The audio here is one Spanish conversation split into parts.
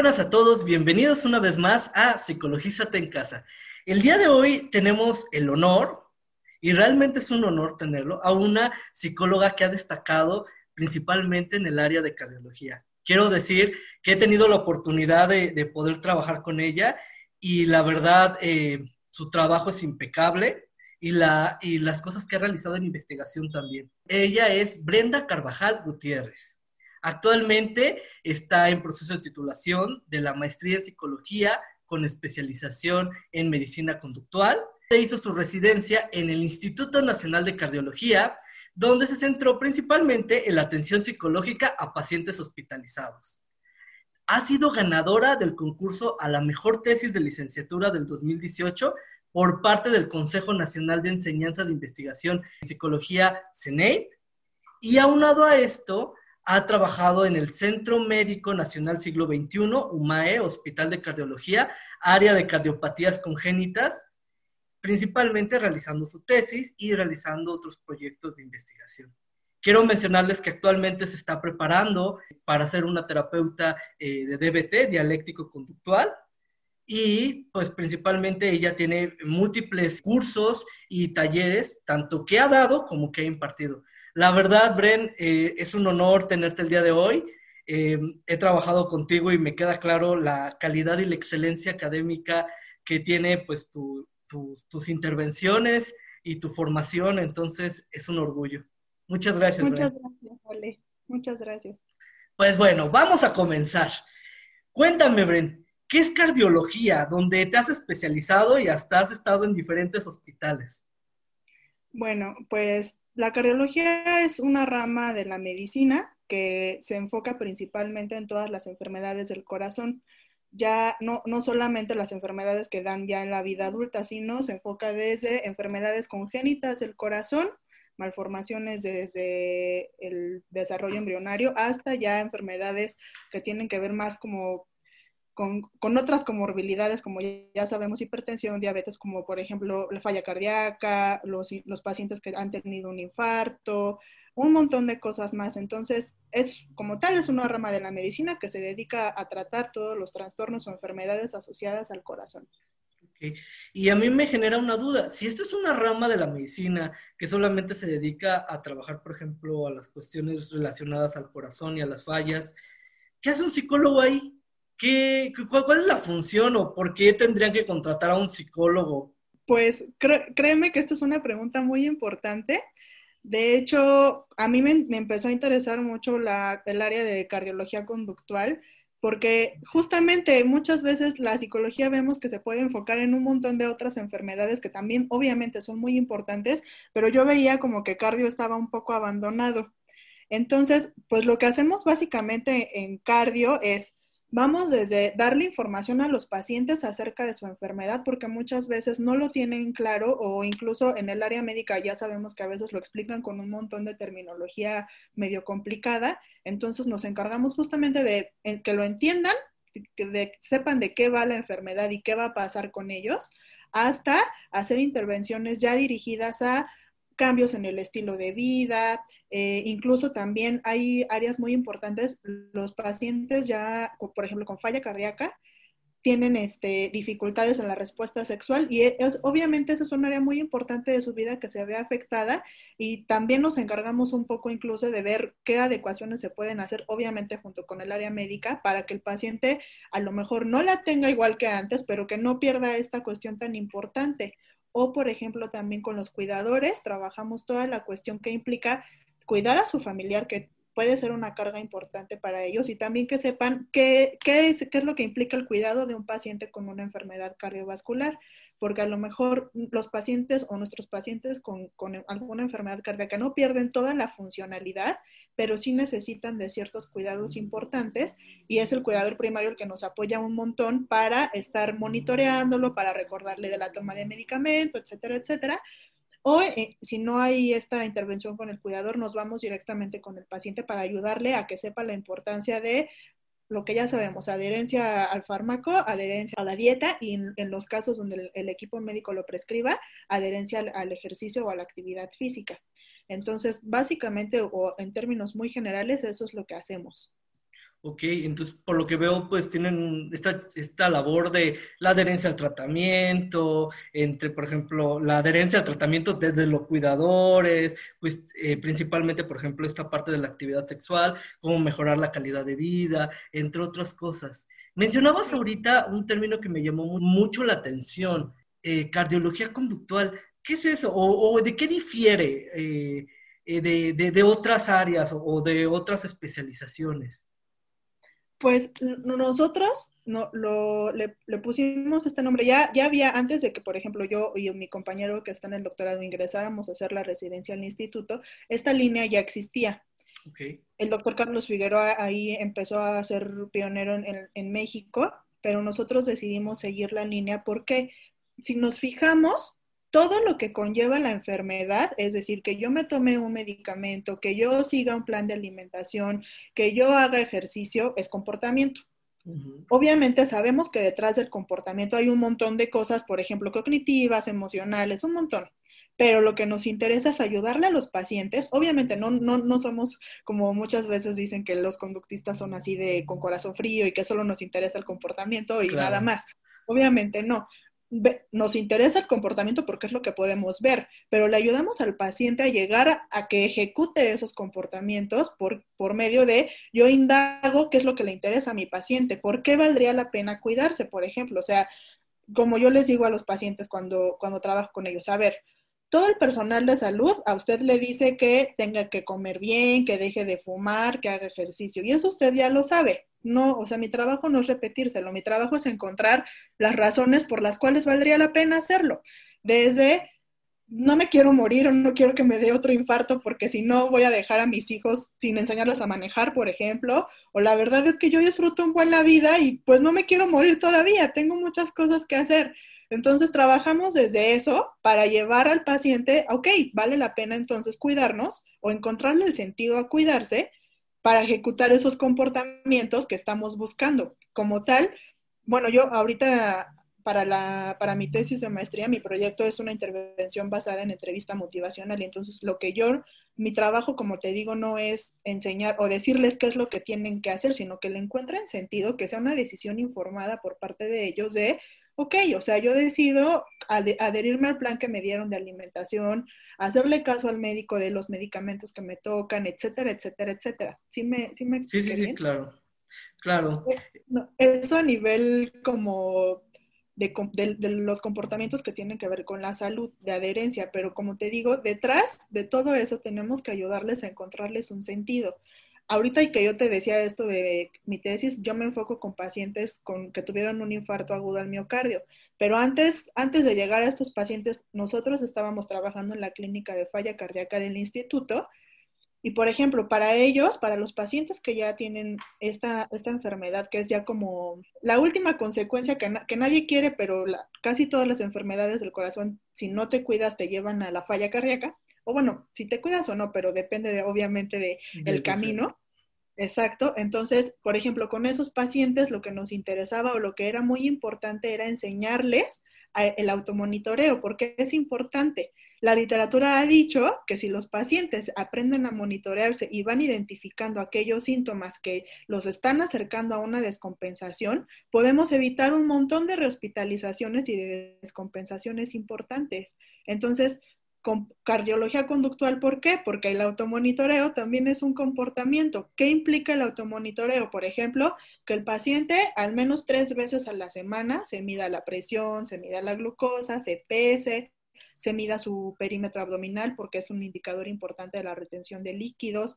buenas a todos, bienvenidos una vez más a Psicologízate en Casa. El día de hoy tenemos el honor, y realmente es un honor tenerlo, a una psicóloga que ha destacado principalmente en el área de cardiología. Quiero decir que he tenido la oportunidad de, poder trabajar con ella y la verdad, eh, su trabajo es impecable y, y las cosas que ha realizado en investigación también. Ella es Brenda Carvajal Gutiérrez. Actualmente está en proceso de titulación de la maestría en psicología con especialización en medicina conductual. Hizo su residencia en el Instituto Nacional de Cardiología, donde se centró principalmente en la atención psicológica a pacientes hospitalizados. Ha sido ganadora del concurso a la mejor tesis de licenciatura del 2018 por parte del Consejo Nacional de Enseñanza de Investigación en Psicología, CENEI, y aunado a esto, ha trabajado en el Centro Médico Nacional Siglo XXI, UMAE, Hospital de Cardiología, área de cardiopatías congénitas, principalmente realizando su tesis y realizando otros proyectos de investigación. Quiero mencionarles que actualmente se está preparando para ser una terapeuta eh, de DBT, dialéctico conductual, y pues principalmente ella tiene múltiples cursos y talleres, tanto que ha dado como que ha impartido. La verdad, Bren, eh, es un honor tenerte el día de hoy. Eh, he trabajado contigo y me queda claro la calidad y la excelencia académica que tiene pues tus intervenciones y tu formación, entonces es un orgullo. Muchas gracias. Muchas gracias, Ale. Muchas gracias. Pues bueno, vamos a comenzar. Cuéntame, Bren, ¿qué es cardiología? Donde te has especializado y hasta has estado en diferentes hospitales. Bueno, pues la cardiología es una rama de la medicina que se enfoca principalmente en todas las enfermedades del corazón. Ya no, no solamente las enfermedades que dan ya en la vida adulta, sino se enfoca desde enfermedades congénitas del corazón, malformaciones desde el desarrollo embrionario, hasta ya enfermedades que tienen que ver más como con, otras comorbilidades, como ya sabemos, hipertensión, diabetes, como por ejemplo la falla cardíaca, los, los pacientes que han tenido un infarto, un montón de cosas más. Entonces, es como tal, es una rama de la medicina que se dedica a tratar todos los trastornos o enfermedades asociadas al corazón. Y a mí me genera una duda, si esto es una rama de la medicina que solamente se dedica a trabajar, por ejemplo, a las cuestiones relacionadas al corazón y a las fallas, ¿qué hace un psicólogo ahí? ¿Qué, cuál, es la función o por qué tendrían que contratar a un psicólogo? Pues créeme que esta es una pregunta muy importante. De hecho, a mí me, empezó a interesar mucho el área de cardiología conductual, porque justamente muchas veces la psicología vemos que se puede enfocar en un montón de otras enfermedades que también obviamente son muy importantes, pero yo veía como que cardio estaba un poco abandonado. Entonces, pues lo que hacemos básicamente en cardio es Vamos desde darle información a los pacientes acerca de su enfermedad, porque muchas veces no lo tienen claro o incluso en el área médica ya sabemos que a veces lo explican con un montón de terminología medio complicada. Entonces nos encargamos justamente de que lo entiendan, que sepan de qué va la enfermedad y qué va a pasar con ellos, hasta hacer intervenciones ya dirigidas a cambios en el estilo de vida, eh, incluso también hay áreas muy importantes, los pacientes ya, por ejemplo, con falla cardíaca, tienen este, dificultades en la respuesta sexual y es, obviamente esa es un área muy importante de su vida que se ve afectada y también nos encargamos un poco incluso de ver qué adecuaciones se pueden hacer, obviamente junto con el área médica, para que el paciente a lo mejor no la tenga igual que antes, pero que no pierda esta cuestión tan importante o, por ejemplo, también con los cuidadores, trabajamos toda la cuestión que implica cuidar a su familiar, que puede ser una carga importante para ellos, y también que sepan qué, qué, es, qué es lo que implica el cuidado de un paciente con una enfermedad cardiovascular porque a lo mejor los pacientes o nuestros pacientes con, alguna enfermedad cardíaca no pierden toda la funcionalidad, pero sí necesitan de ciertos cuidados importantes y es el cuidador primario el que nos apoya un montón para estar monitoreándolo, para recordarle de la toma de medicamento, etcétera, etcétera. O eh, si no hay esta intervención con el cuidador, nos vamos directamente con el paciente para ayudarle a que sepa la importancia de lo que ya sabemos, adherencia al fármaco, adherencia a la dieta y en, los casos donde el, equipo médico lo prescriba, adherencia al, ejercicio o a la actividad física. Entonces, básicamente o en términos muy generales, eso es lo que hacemos. Ok, entonces por lo que veo, pues tienen esta, esta labor de la adherencia al tratamiento, entre, por ejemplo, la adherencia al tratamiento desde los cuidadores, pues eh, principalmente, por ejemplo, esta parte de la actividad sexual, cómo mejorar la calidad de vida, entre otras cosas. Mencionabas ahorita un término que me llamó mucho la atención, eh, cardiología conductual. ¿Qué es eso? ¿O, de qué difiere eh, de, de, de, otras áreas o de otras especializaciones? Pues nosotros no, lo, le, pusimos este nombre. Ya, ya había, antes de que, por ejemplo, yo y mi compañero que está en el doctorado ingresáramos a hacer la residencia al instituto, esta línea ya existía. El doctor Carlos Figueroa ahí empezó a ser pionero en, en México, pero nosotros decidimos seguir la línea porque si nos fijamos, todo lo que conlleva la enfermedad, es decir, que yo me tome un medicamento, que yo siga un plan de alimentación, que yo haga ejercicio, es comportamiento. Obviamente sabemos que detrás del comportamiento hay un montón de cosas, por ejemplo, cognitivas, emocionales, un montón. Pero lo que nos interesa es ayudarle a los pacientes. Obviamente no, no, no somos como muchas veces dicen que los conductistas son así de con corazón frío y que solo nos interesa el comportamiento y nada más. Obviamente no nos interesa el comportamiento porque es lo que podemos ver, pero le ayudamos al paciente a llegar a, que ejecute esos comportamientos por, por medio de, yo indago qué es lo que le interesa a mi paciente, por qué valdría la pena cuidarse, por ejemplo. O sea, como yo les digo a los pacientes cuando, cuando trabajo con ellos, a ver, todo el personal de salud a usted le dice que tenga que comer bien, que deje de fumar, que haga ejercicio, y eso usted ya lo sabe no, o sea, mi trabajo no es repetírselo, mi trabajo es encontrar las razones por las cuales valdría la pena hacerlo. Desde no me quiero morir o no quiero que me dé otro infarto porque si no voy a dejar a mis hijos sin enseñarles a manejar, por ejemplo, o la verdad es que yo disfruto un buen la vida y pues no me quiero morir todavía, tengo muchas cosas que hacer. Entonces trabajamos desde eso para llevar al paciente, ok, vale la pena entonces cuidarnos o encontrarle el sentido a cuidarse para ejecutar esos comportamientos que estamos buscando. Como tal, bueno, yo ahorita para, la, para mi tesis de maestría, mi proyecto es una intervención basada en entrevista motivacional y entonces lo que yo, mi trabajo, como te digo, no es enseñar o decirles qué es lo que tienen que hacer, sino que le encuentren sentido, que sea una decisión informada por parte de ellos de ok, o sea, yo decido adherirme al plan que me dieron de alimentación, hacerle caso al médico de los medicamentos que me tocan, etcétera, etcétera, etcétera. ¿Sí me, sí me Sí, sí, sí, claro. Claro. Eso a nivel como de, de, los comportamientos que tienen que ver con la salud, de adherencia, pero como te digo, detrás de todo eso tenemos que ayudarles a encontrarles un sentido ahorita y que yo te decía esto de mi tesis, yo me enfoco con pacientes con, que tuvieron un infarto agudo al miocardio, pero antes, antes de llegar a estos pacientes, nosotros estábamos trabajando en la clínica de falla cardíaca del instituto y, por ejemplo, para ellos, para los pacientes que ya tienen esta, esta enfermedad, que es ya como la última consecuencia que, que nadie quiere, pero casi todas las enfermedades del corazón, si no te cuidas, te llevan a la falla cardíaca, o bueno, si te cuidas o no, pero depende de, obviamente de, del camino. Exacto. Entonces, por ejemplo, con esos pacientes lo que nos interesaba o lo que era muy importante era enseñarles el automonitoreo, porque es importante. La literatura ha dicho que si los pacientes aprenden a monitorearse y van identificando aquellos síntomas que los están acercando a una descompensación, podemos evitar un montón de rehospitalizaciones y de descompensaciones importantes. Entonces, cardiología conductual, ¿por qué? Porque el automonitoreo también es un comportamiento. ¿Qué implica el automonitoreo? Por ejemplo, que el paciente al menos tres veces a la semana se mida la presión, se mida la glucosa, se pese, se mida su perímetro abdominal porque es un indicador importante de la retención de líquidos,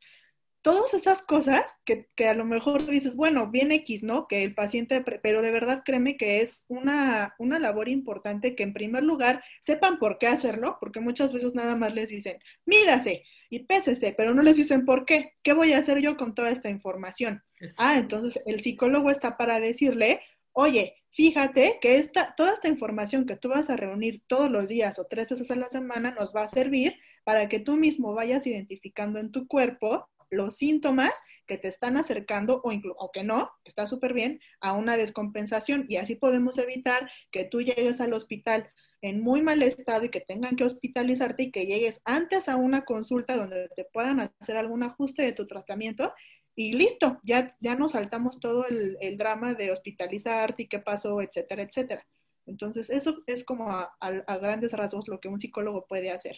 todas esas cosas que, a lo mejor dices, bueno, bien X, ¿no? Que el paciente, pero de verdad créeme que es una, una labor importante que en primer lugar sepan por qué hacerlo, porque muchas veces nada más les dicen, mírase y pésese, pero no les dicen por qué. ¿Qué voy a hacer yo con toda esta información? Ah, entonces el psicólogo está para decirle, oye, fíjate que esta, toda esta información que tú vas a reunir todos los días o tres veces a la semana nos va a servir para que tú mismo vayas identificando en tu cuerpo los síntomas que te están acercando o, o que no, está súper bien, a una descompensación y así podemos evitar que tú llegues al hospital en muy mal estado y que tengan que hospitalizarte y que llegues antes a una consulta donde te puedan hacer algún ajuste de tu tratamiento y listo, ya, ya nos saltamos todo el, drama de hospitalizarte y qué pasó, etcétera, etcétera. Entonces, eso es como a, grandes rasgos lo que un psicólogo puede hacer.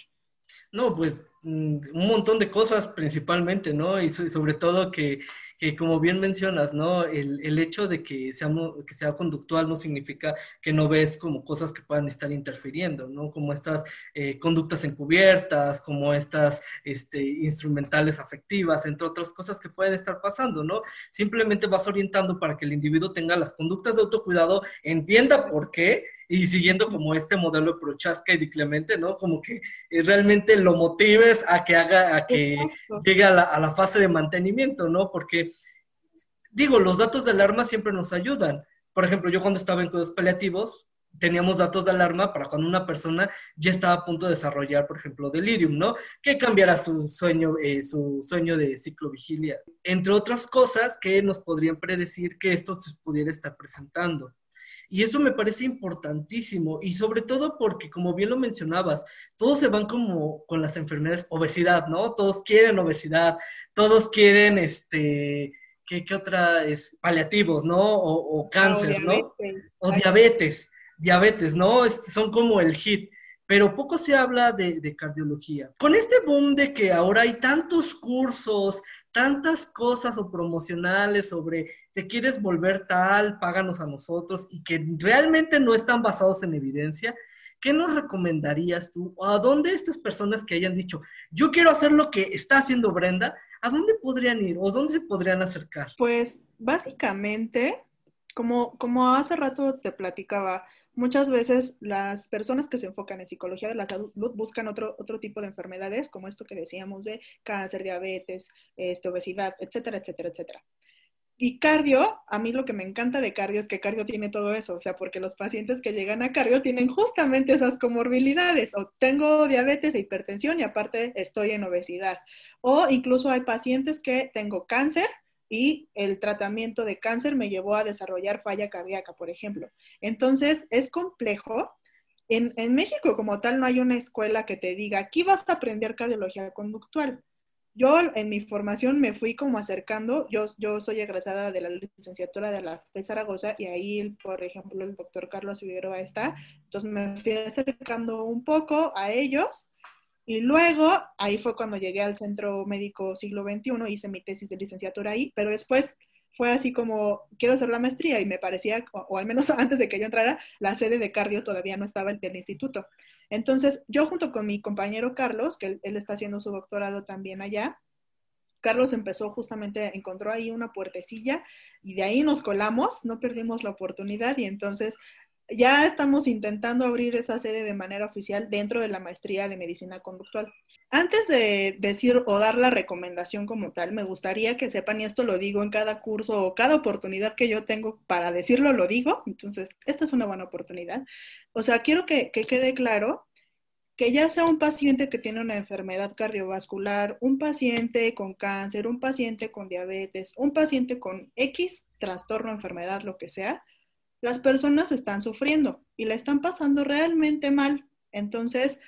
No, pues mm, un montón de cosas principalmente, ¿no? Y sobre todo que, que como bien mencionas, ¿no? El, el hecho de que sea, que sea conductual no significa que no ves como cosas que puedan estar interfiriendo, ¿no? Como estas eh, conductas encubiertas, como estas este, instrumentales afectivas, entre otras cosas que pueden estar pasando, ¿no? Simplemente vas orientando para que el individuo tenga las conductas de autocuidado, entienda por qué, y siguiendo como este modelo de Prochaska y de Clemente, ¿no? Como que eh, realmente lo motives a que haga, a que llegue a la, a la, fase de mantenimiento, ¿no? Porque, digo, los datos de alarma siempre nos ayudan. Por ejemplo, yo cuando estaba en cuidados paliativos, teníamos datos de alarma para cuando una persona ya estaba a punto de desarrollar, por ejemplo, delirium, ¿no? Que cambiara su sueño, eh, su sueño de ciclovigilia, entre otras cosas que nos podrían predecir que esto se pudiera estar presentando. Y eso me parece importantísimo y sobre todo porque, como bien lo mencionabas, todos se van como con las enfermedades, obesidad, ¿no? Todos quieren obesidad, todos quieren, este, ¿qué, otra es? Paliativos, ¿no? O, cáncer, ¿no? O diabetes, diabetes, ¿no? son como el hit pero poco se habla de, de, cardiología. Con este boom de que ahora hay tantos cursos, tantas cosas o promocionales sobre te quieres volver tal, páganos a nosotros y que realmente no están basados en evidencia, ¿qué nos recomendarías tú? ¿A dónde estas personas que hayan dicho, yo quiero hacer lo que está haciendo Brenda, ¿a dónde podrían ir o dónde se podrían acercar? Pues básicamente, como, como hace rato te platicaba, Muchas veces las personas que se enfocan en psicología de la salud buscan otro, otro tipo de enfermedades, como esto que decíamos de cáncer, diabetes, este, obesidad, etcétera, etcétera, etcétera. Y cardio, a mí lo que me encanta de cardio es que cardio tiene todo eso, o sea, porque los pacientes que llegan a cardio tienen justamente esas comorbilidades, o tengo diabetes e hipertensión y aparte estoy en obesidad, o incluso hay pacientes que tengo cáncer y el tratamiento de cáncer me llevó a desarrollar falla cardíaca, por ejemplo. Entonces, es complejo. En, en, México como tal no hay una escuela que te diga, aquí vas a aprender cardiología conductual. Yo en mi formación me fui como acercando, yo, yo soy egresada de la licenciatura de la FE Zaragoza y ahí, por ejemplo, el doctor Carlos Figueroa está, entonces me fui acercando un poco a ellos y luego, ahí fue cuando llegué al Centro Médico Siglo XXI, hice mi tesis de licenciatura ahí, pero después fue así como, quiero hacer la maestría y me parecía, o, al menos antes de que yo entrara, la sede de cardio todavía no estaba el instituto. Entonces, yo junto con mi compañero Carlos, que él, está haciendo su doctorado también allá, Carlos empezó justamente, encontró ahí una puertecilla y de ahí nos colamos, no perdimos la oportunidad y entonces ya estamos intentando abrir esa sede de manera oficial dentro de la maestría de medicina conductual. Antes de decir o dar la recomendación como tal, me gustaría que sepan, y esto lo digo en cada curso o cada oportunidad que yo tengo para decirlo, lo digo. Entonces, esta es una buena oportunidad. O sea, quiero que, que quede claro que ya sea un paciente que tiene una enfermedad cardiovascular, un paciente con cáncer, un paciente con diabetes, un paciente con X trastorno, enfermedad, lo que sea, las personas están sufriendo y la están pasando realmente mal. Entonces,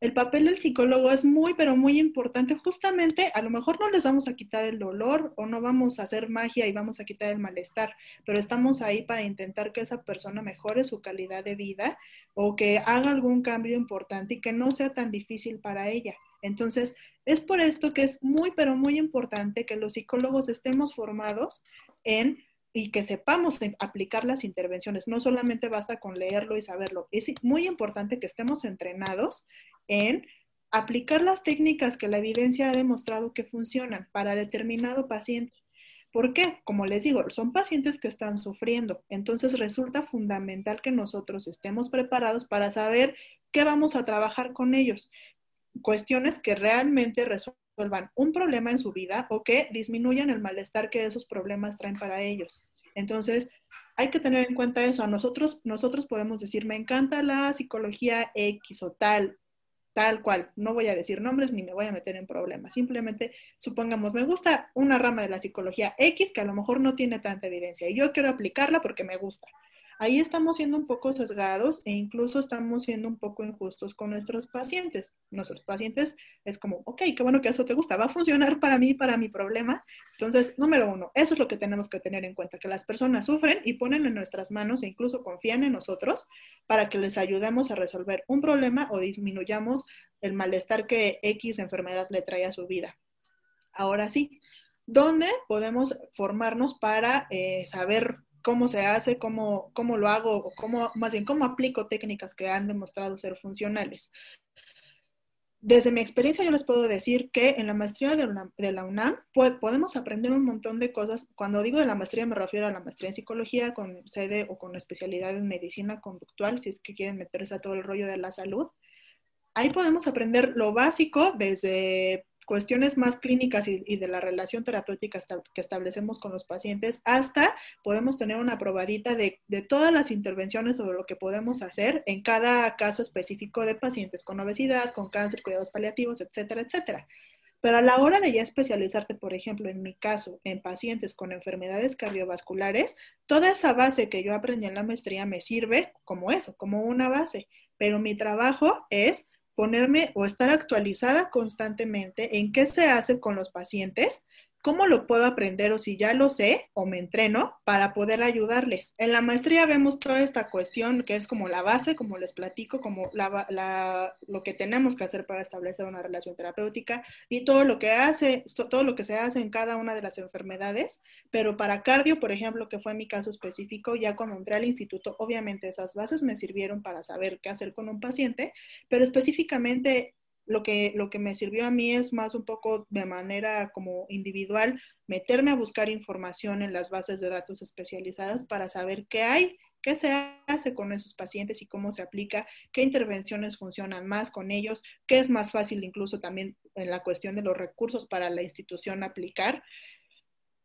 el papel del psicólogo es muy, pero muy importante. Justamente, a lo mejor no les vamos a quitar el dolor o no vamos a hacer magia y vamos a quitar el malestar, pero estamos ahí para intentar que esa persona mejore su calidad de vida o que haga algún cambio importante y que no sea tan difícil para ella. Entonces, es por esto que es muy, pero muy importante que los psicólogos estemos formados en y que sepamos aplicar las intervenciones. No solamente basta con leerlo y saberlo. Es muy importante que estemos entrenados en aplicar las técnicas que la evidencia ha demostrado que funcionan para determinado paciente. ¿Por qué? Como les digo, son pacientes que están sufriendo. Entonces resulta fundamental que nosotros estemos preparados para saber qué vamos a trabajar con ellos. Cuestiones que realmente resuelvan resuelvan un problema en su vida o que disminuyan el malestar que esos problemas traen para ellos. Entonces, hay que tener en cuenta eso. Nosotros, nosotros podemos decir, me encanta la psicología X o tal, tal cual. No voy a decir nombres ni me voy a meter en problemas. Simplemente, supongamos, me gusta una rama de la psicología X que a lo mejor no tiene tanta evidencia y yo quiero aplicarla porque me gusta. Ahí estamos siendo un poco sesgados e incluso estamos siendo un poco injustos con nuestros pacientes. Nuestros pacientes es como, ok, qué bueno que eso te gusta, va a funcionar para mí, para mi problema. Entonces, número uno, eso es lo que tenemos que tener en cuenta, que las personas sufren y ponen en nuestras manos e incluso confían en nosotros para que les ayudemos a resolver un problema o disminuyamos el malestar que X enfermedad le trae a su vida. Ahora sí, ¿dónde podemos formarnos para eh, saber cómo se hace, cómo, cómo lo hago, o cómo, más bien, cómo aplico técnicas que han demostrado ser funcionales? Desde mi experiencia yo les puedo decir que en la maestría de la, UNAM podemos aprender un montón de cosas. Cuando digo de la maestría me refiero a la maestría en psicología con sede o con especialidad en medicina conductual, si es que quieren meterse a todo el rollo de la salud. Ahí podemos aprender lo básico desde cuestiones más clínicas y, de la relación terapéutica que establecemos con los pacientes, hasta podemos tener una probadita de, de, todas las intervenciones sobre lo que podemos hacer en cada caso específico de pacientes con obesidad, con cáncer, cuidados paliativos, etcétera, etcétera. Pero a la hora de ya especializarte, por ejemplo, en mi caso, en pacientes con enfermedades cardiovasculares, toda esa base que yo aprendí en la maestría me sirve como eso, como una base. Pero mi trabajo es ponerme o estar actualizada constantemente en qué se hace con los pacientes ¿Cómo lo puedo aprender o si ya lo sé o me entreno para poder ayudarles? En la maestría vemos toda esta cuestión que es como la base, como les platico, como lo que tenemos que hacer para establecer una relación terapéutica y todo lo que hace, todo lo que se hace en cada una de las enfermedades. Pero para cardio, por ejemplo, que fue mi caso específico, ya cuando entré al instituto, obviamente esas bases me sirvieron para saber qué hacer con un paciente, pero específicamente lo que, lo que me sirvió a mí es más un poco de manera como individual, meterme a buscar información en las bases de datos especializadas para saber qué hay, qué se hace con esos pacientes y cómo se aplica, qué intervenciones funcionan más con ellos, qué es más fácil incluso también en la cuestión de los recursos para la institución aplicar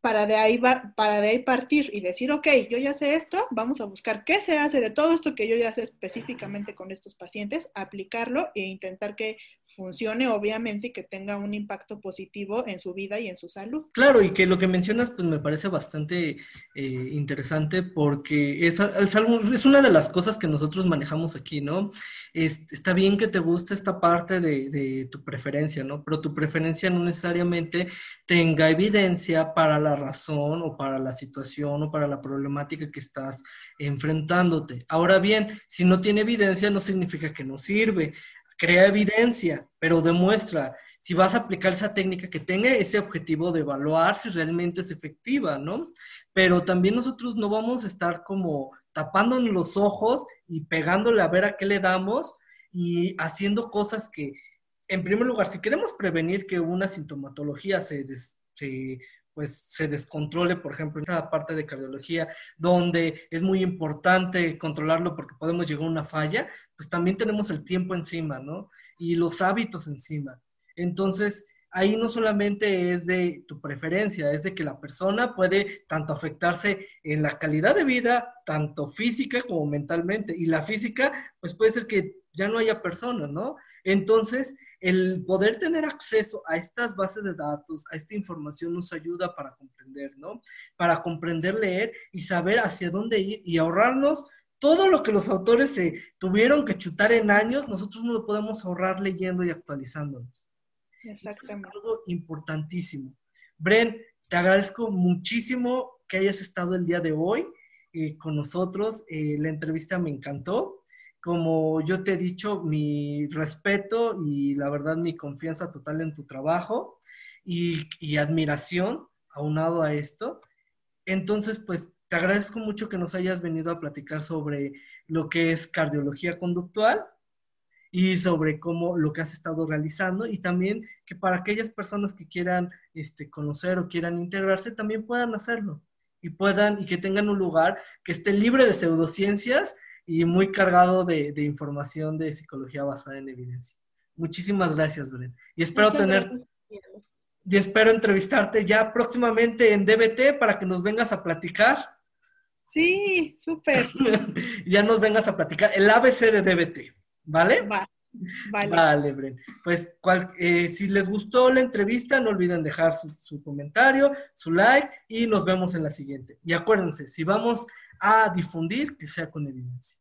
para de ahí va, para de ahí partir y decir, ok, yo ya sé esto, vamos a buscar qué se hace de todo esto que yo ya sé específicamente con estos pacientes, aplicarlo e intentar que funcione obviamente y que tenga un impacto positivo en su vida y en su salud. Claro, y que lo que mencionas pues me parece bastante eh, interesante porque es, es, una de las cosas que nosotros manejamos aquí, ¿no? está bien que te guste esta parte de, de, tu preferencia, ¿no? Pero tu preferencia no necesariamente tenga evidencia para la razón o para la situación o para la problemática que estás enfrentándote. Ahora bien, si no tiene evidencia no significa que no sirve crea evidencia, pero demuestra si vas a aplicar esa técnica que tenga ese objetivo de evaluar si realmente es efectiva, ¿no? Pero también nosotros no vamos a estar como tapándonos los ojos y pegándole a ver a qué le damos y haciendo cosas que, en primer lugar, si queremos prevenir que una sintomatología se, se pues se descontrole, por ejemplo, en esa parte de cardiología, donde es muy importante controlarlo porque podemos llegar a una falla, pues también tenemos el tiempo encima, ¿no? Y los hábitos encima. Entonces, ahí no solamente es de tu preferencia, es de que la persona puede tanto afectarse en la calidad de vida, tanto física como mentalmente. Y la física, pues puede ser que ya no haya personas, ¿no? Entonces, el poder tener acceso a estas bases de datos, a esta información nos ayuda para comprender, ¿no? Para comprender, leer y saber hacia dónde ir y ahorrarnos todo lo que los autores se tuvieron que chutar en años, nosotros no lo podemos ahorrar leyendo y actualizándonos. Exactamente. Es algo importantísimo. Bren, te agradezco muchísimo que hayas estado el día de hoy eh, con nosotros. Eh, la entrevista me encantó como yo te he dicho, mi respeto y la verdad mi confianza total en tu trabajo y, y admiración aunado a esto. Entonces, pues te agradezco mucho que nos hayas venido a platicar sobre lo que es cardiología conductual y sobre cómo lo que has estado realizando y también que para aquellas personas que quieran este, conocer o quieran integrarse también puedan hacerlo y puedan y que tengan un lugar que esté libre de pseudociencias y muy cargado de, información de psicología basada en evidencia. Muchísimas gracias, Bren. Y espero tener... Y espero entrevistarte ya próximamente en DBT para que nos vengas a platicar. Sí, súper. ya nos vengas a platicar el ABC de DBT, ¿vale? Va. Vale. Vale, Bren. Pues eh, si les gustó la entrevista, no olviden dejar su, su, comentario, su like y nos vemos en la siguiente. Y acuérdense, si vamos a difundir, que sea con evidencia.